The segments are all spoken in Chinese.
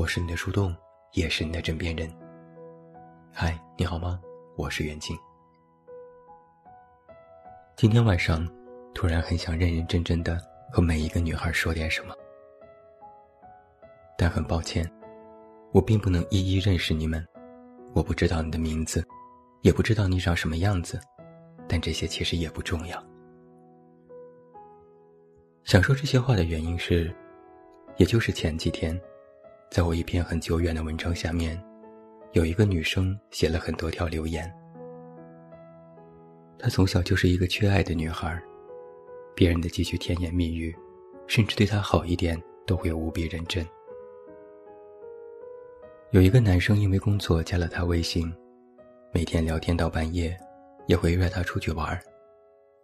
我是你的树洞，也是你的枕边人。嗨，你好吗？我是袁静。今天晚上，突然很想认认真真的和每一个女孩说点什么，但很抱歉，我并不能一一认识你们，我不知道你的名字，也不知道你长什么样子，但这些其实也不重要。想说这些话的原因是，也就是前几天，在我一篇很久远的文章下面，有一个女生写了很多条留言。她从小就是一个缺爱的女孩，别人的几句甜言蜜语，甚至对她好一点都会无比认真。有一个男生因为工作加了她微信，每天聊天到半夜，也会约她出去玩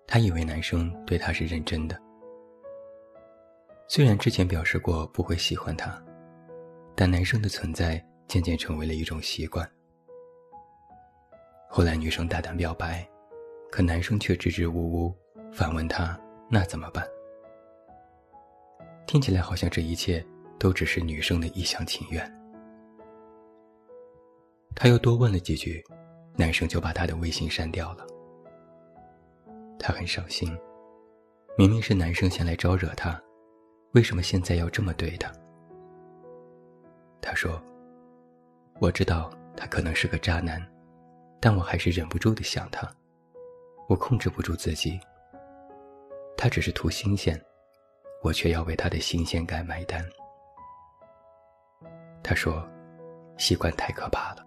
她以为男生对她是认真的。虽然之前表示过不会喜欢她，但男生的存在渐渐成为了一种习惯。后来女生大胆表白，可男生却支支吾吾，反问她：“那怎么办？”听起来好像这一切都只是女生的一厢情愿。他又多问了几句，男生就把他的微信删掉了。他很伤心，明明是男生先来招惹他。为什么现在要这么对他？他说：“我知道他可能是个渣男，但我还是忍不住的想他，我控制不住自己。他只是图新鲜，我却要为他的新鲜感买单。”他说：“习惯太可怕了。”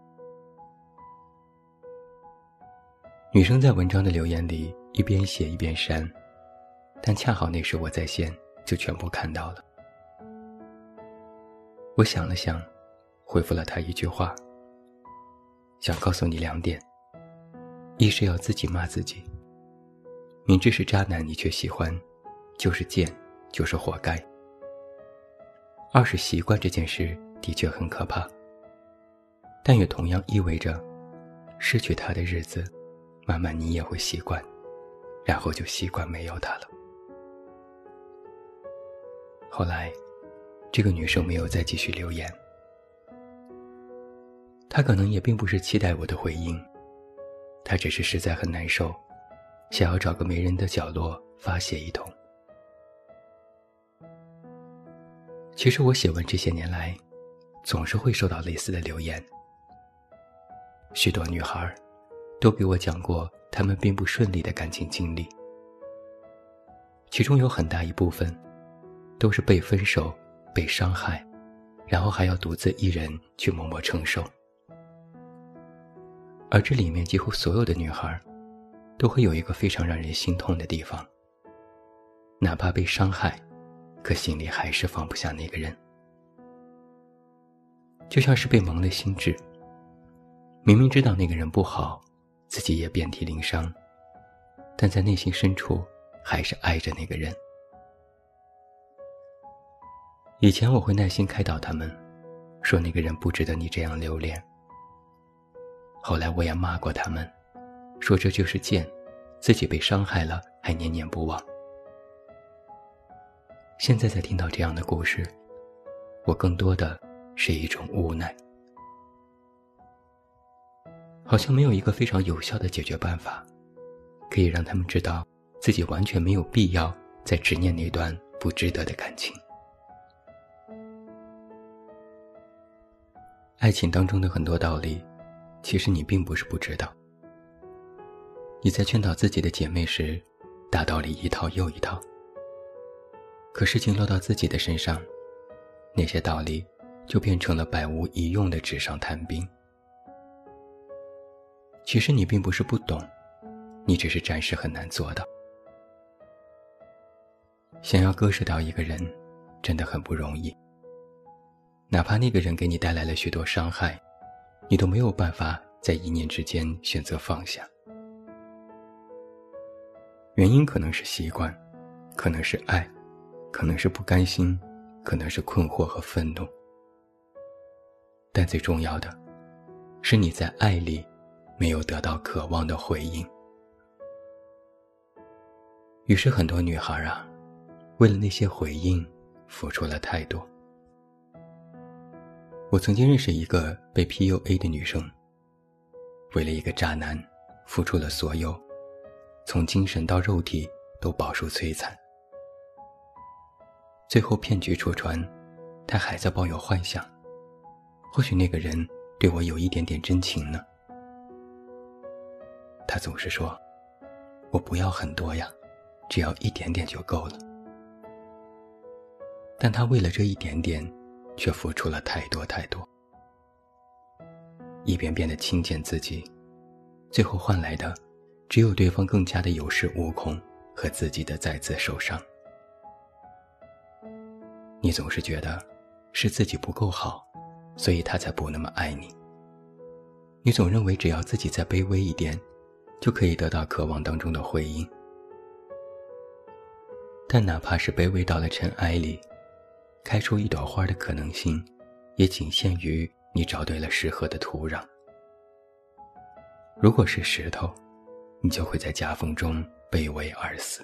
女生在文章的留言里一边写一边删，但恰好那时我在线。就全部看到了。我想了想，回复了他一句话：想告诉你两点，一是要自己骂自己，明知是渣男你却喜欢，就是贱，就是活该；二是习惯这件事的确很可怕，但也同样意味着，失去他的日子，慢慢你也会习惯，然后就习惯没有他了。后来，这个女生没有再继续留言。她可能也并不是期待我的回应，她只是实在很难受，想要找个没人的角落发泄一通。其实我写文这些年来，总是会收到类似的留言。许多女孩，都给我讲过她们并不顺利的感情经历，其中有很大一部分。都是被分手、被伤害，然后还要独自一人去默默承受。而这里面几乎所有的女孩，都会有一个非常让人心痛的地方。哪怕被伤害，可心里还是放不下那个人，就像是被蒙了心智。明明知道那个人不好，自己也遍体鳞伤，但在内心深处还是爱着那个人。以前我会耐心开导他们，说那个人不值得你这样留恋。后来我也骂过他们，说这就是贱，自己被伤害了还念念不忘。现在再听到这样的故事，我更多的是一种无奈。好像没有一个非常有效的解决办法，可以让他们知道自己完全没有必要再执念那段不值得的感情。爱情当中的很多道理，其实你并不是不知道。你在劝导自己的姐妹时，大道理一套又一套。可事情落到自己的身上，那些道理就变成了百无一用的纸上谈兵。其实你并不是不懂，你只是暂时很难做到。想要割舍掉一个人，真的很不容易。哪怕那个人给你带来了许多伤害，你都没有办法在一念之间选择放下。原因可能是习惯，可能是爱，可能是不甘心，可能是困惑和愤怒。但最重要的，是你在爱里没有得到渴望的回应。于是很多女孩啊，为了那些回应，付出了太多。我曾经认识一个被 PUA 的女生，为了一个渣男，付出了所有，从精神到肉体都饱受摧残。最后骗局戳穿，她还在抱有幻想，或许那个人对我有一点点真情呢。她总是说：“我不要很多呀，只要一点点就够了。”但她为了这一点点。却付出了太多太多，一遍遍的轻贱自己，最后换来的，只有对方更加的有恃无恐和自己的再次受伤。你总是觉得是自己不够好，所以他才不那么爱你。你总认为只要自己再卑微一点，就可以得到渴望当中的回应。但哪怕是卑微到了尘埃里。开出一朵花的可能性，也仅限于你找对了适合的土壤。如果是石头，你就会在夹缝中卑微而死。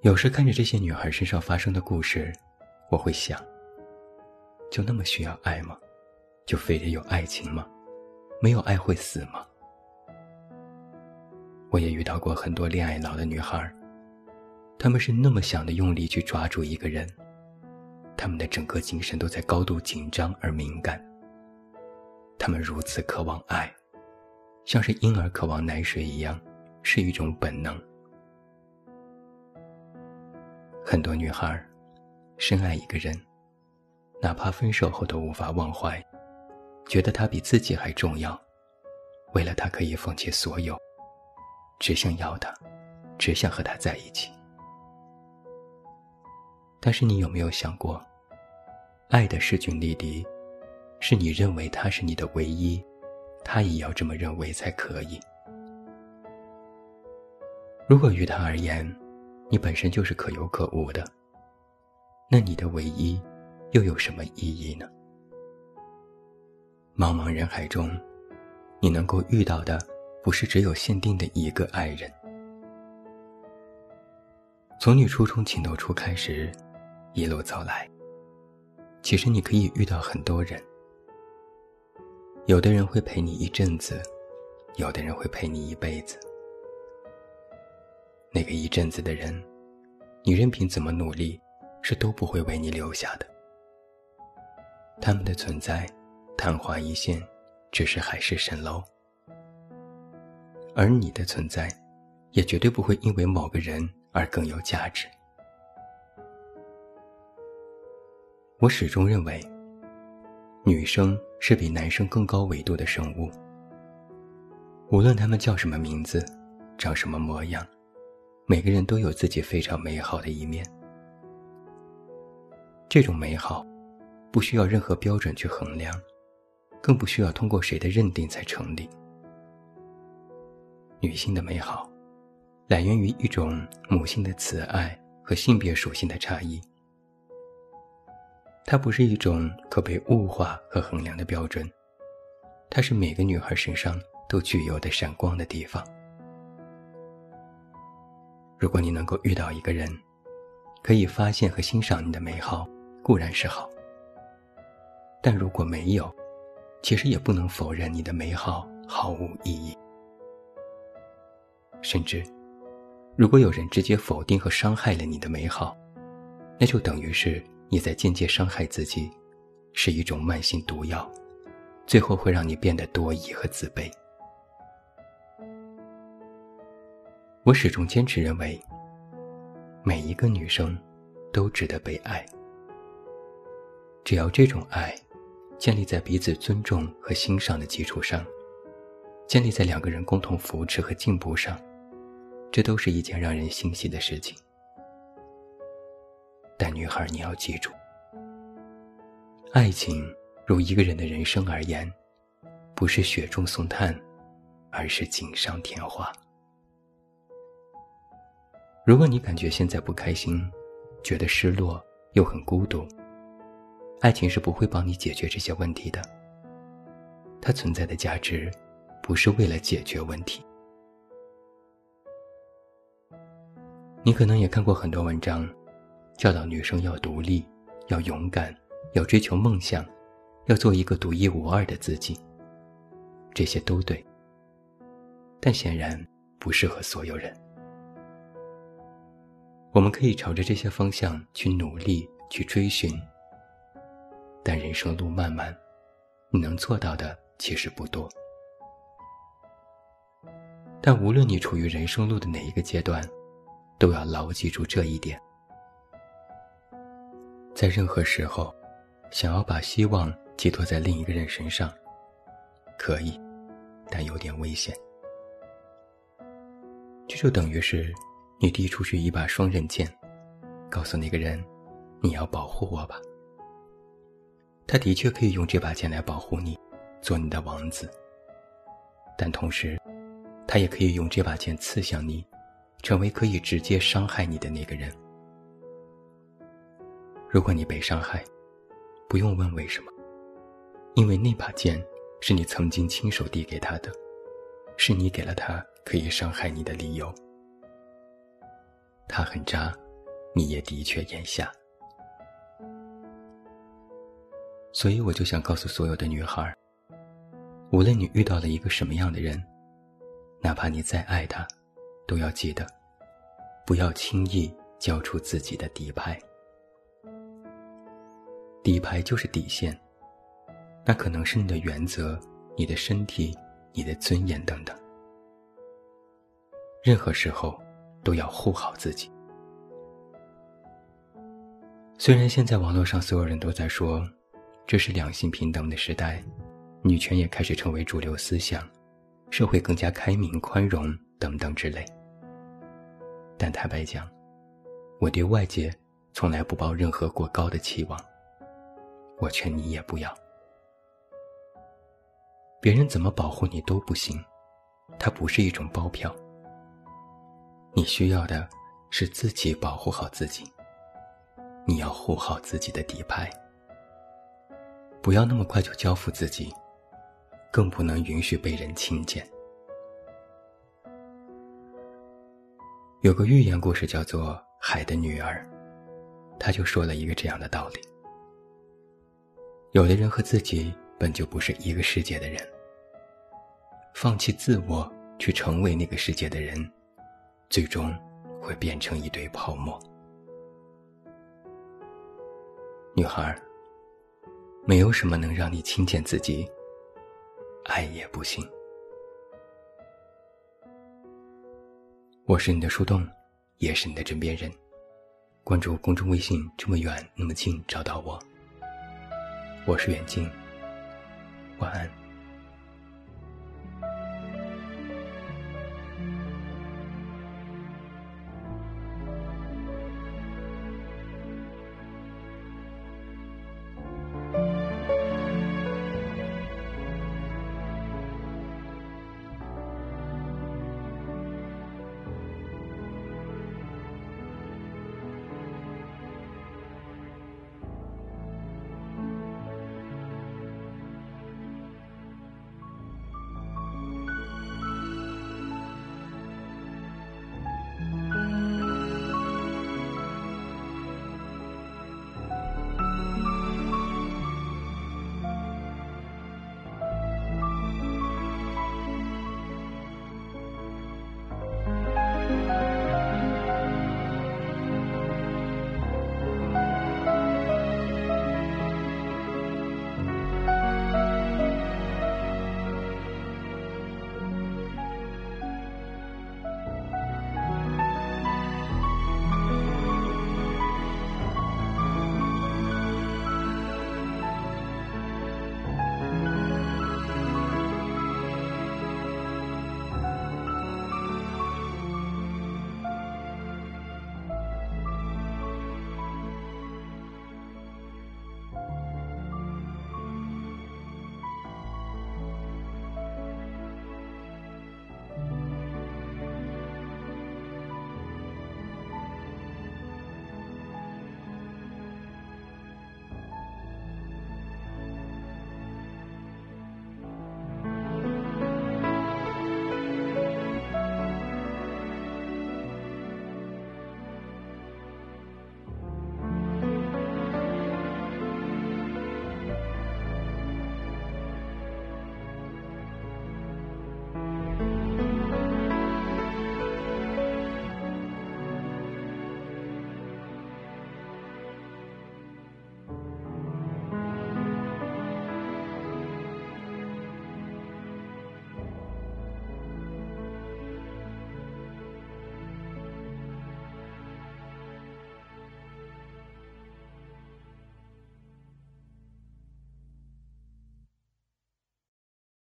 有时看着这些女孩身上发生的故事，我会想：就那么需要爱吗？就非得有爱情吗？没有爱会死吗？我也遇到过很多恋爱脑的女孩。他们是那么想的用力去抓住一个人，他们的整个精神都在高度紧张而敏感。他们如此渴望爱，像是婴儿渴望奶水一样，是一种本能。很多女孩深爱一个人，哪怕分手后都无法忘怀，觉得他比自己还重要，为了他可以放弃所有，只想要他，只想和他在一起。但是你有没有想过，爱的势均力敌，是你认为他是你的唯一，他也要这么认为才可以。如果于他而言，你本身就是可有可无的，那你的唯一又有什么意义呢？茫茫人海中，你能够遇到的，不是只有限定的一个爱人。从你初中情窦初开时。一路走来，其实你可以遇到很多人。有的人会陪你一阵子，有的人会陪你一辈子。那个一阵子的人，你任凭怎么努力，是都不会为你留下的。他们的存在，昙花一现，只是海市蜃楼；而你的存在，也绝对不会因为某个人而更有价值。我始终认为，女生是比男生更高维度的生物。无论他们叫什么名字，长什么模样，每个人都有自己非常美好的一面。这种美好，不需要任何标准去衡量，更不需要通过谁的认定才成立。女性的美好，来源于一种母性的慈爱和性别属性的差异。它不是一种可被物化和衡量的标准，它是每个女孩身上都具有的闪光的地方。如果你能够遇到一个人，可以发现和欣赏你的美好，固然是好；但如果没有，其实也不能否认你的美好毫无意义。甚至，如果有人直接否定和伤害了你的美好，那就等于是。你在间接伤害自己，是一种慢性毒药，最后会让你变得多疑和自卑。我始终坚持认为，每一个女生都值得被爱，只要这种爱建立在彼此尊重和欣赏的基础上，建立在两个人共同扶持和进步上，这都是一件让人欣喜的事情。但女孩，你要记住，爱情如一个人的人生而言，不是雪中送炭，而是锦上添花。如果你感觉现在不开心，觉得失落又很孤独，爱情是不会帮你解决这些问题的。它存在的价值，不是为了解决问题。你可能也看过很多文章。教导女生要独立，要勇敢，要追求梦想，要做一个独一无二的自己。这些都对，但显然不适合所有人。我们可以朝着这些方向去努力，去追寻。但人生路漫漫，你能做到的其实不多。但无论你处于人生路的哪一个阶段，都要牢记住这一点：在任何时候，想要把希望寄托在另一个人身上，可以，但有点危险。这就等于是你递出去一把双刃剑，告诉那个人：“你要保护我吧。”他的确可以用这把剑来保护你，做你的王子。但同时，他也可以用这把剑刺向你，成为可以直接伤害你的那个人。如果你被伤害，不用问为什么，因为那把剑是你曾经亲手递给他的，是你给了他可以伤害你的理由。他很渣，你也的确眼瞎。所以我就想告诉所有的女孩，无论你遇到了一个什么样的人，哪怕你再爱他，都要记得，不要轻易交出自己的底牌。底牌就是底线，那可能是你的原则、你的身体、你的尊严等等。任何时候都要护好自己。虽然现在网络上所有人都在说。这是两性平等的时代，女权也开始成为主流思想，社会更加开明宽容等等之类。但坦白讲，我对外界从来不抱任何过高的期望。我劝你也不要，别人怎么保护你都不行，它不是一种包票。你需要的是自己保护好自己，你要护好自己的底牌。不要那么快就交付自己，更不能允许被人轻贱。有个寓言故事叫做《海的女儿》，他就说了一个这样的道理：有的人和自己本就不是一个世界的人，放弃自我去成为那个世界的人，最终会变成一堆泡沫。女孩。没有什么能让你轻贱自己，爱也不行。我是你的树洞，也是你的枕边人。关注公众微信，这么远那么近，找到我。我是远近，晚安。